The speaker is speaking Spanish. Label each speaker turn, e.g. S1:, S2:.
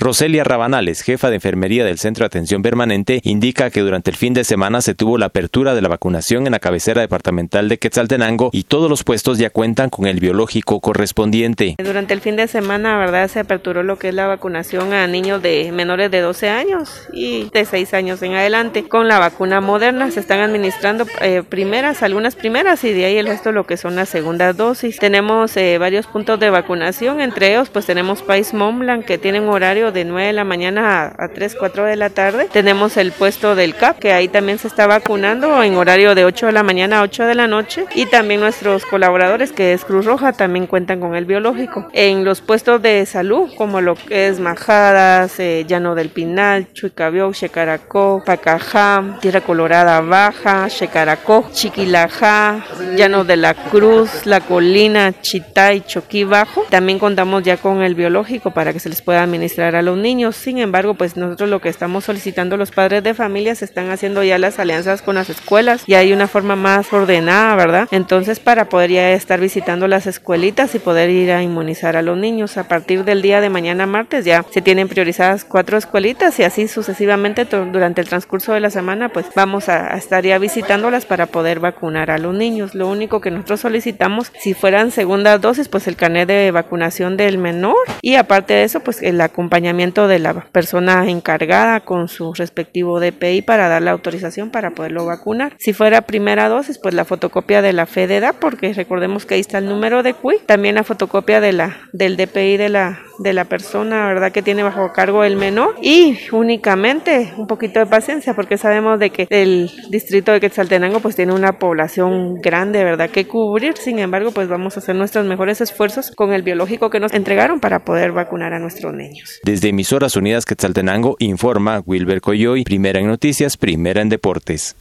S1: Roselia Rabanales, jefa de enfermería del Centro de Atención Permanente, indica que durante el fin de semana se tuvo la apertura de la vacunación en la cabecera departamental de Quetzaltenango y todos los puestos ya cuentan con el biológico correspondiente.
S2: Durante el fin de semana, verdad, se aperturó lo que es la vacunación a niños de menores de 12 años y de 6 años en adelante. Con la vacuna moderna se están administrando eh, primeras, algunas primeras y de ahí el resto lo que son las segundas dosis. Tenemos eh, varios puntos de vacunación, entre ellos pues tenemos País Montblanc que tiene un de 9 de la mañana a, 3, 4 de la tarde. Tenemos el puesto del CAP que ahí también se está vacunando en horario de 8 de la mañana a 8 de la noche y también nuestros colaboradores que es Cruz Roja también cuentan con el biológico. En los puestos de salud como lo que es Majadas, eh, Llano del Pinal, Chuicabió, Checaracó, Pacajá, Tierra Colorada Baja, Checaracó, Chiquilajá, Llano de la Cruz, La Colina, Chitay, Choquí Bajo. También contamos ya con el biológico para que se les pueda administrar a los niños. Sin embargo, pues nosotros lo que estamos solicitando los padres de familia están haciendo ya las alianzas con las escuelas y hay una forma más ordenada, ¿verdad? Entonces, para poder ya estar visitando las escuelitas y poder ir a inmunizar a los niños. A partir del día de mañana martes ya se tienen priorizadas cuatro escuelitas y así sucesivamente durante el transcurso de la semana, pues vamos a, a estar ya visitándolas para poder vacunar a los niños. Lo único que nosotros solicitamos, si fueran segundas dosis, pues el carnet de vacunación del menor y aparte de eso, pues el de la persona encargada con su respectivo DPI para dar la autorización para poderlo vacunar. Si fuera primera dosis, pues la fotocopia de la fe de edad, porque recordemos que ahí está el número de CUI, también la fotocopia de la, del DPI de la, de la persona, ¿verdad? Que tiene bajo cargo el menor y únicamente un poquito de paciencia porque sabemos de que el distrito de Quetzaltenango pues tiene una población grande, ¿verdad? Que cubrir, sin embargo pues vamos a hacer nuestros mejores esfuerzos con el biológico que nos entregaron para poder vacunar a nuestros niños.
S1: Desde Emisoras Unidas Quetzaltenango informa Wilber Coyoy, primera en noticias, primera en deportes.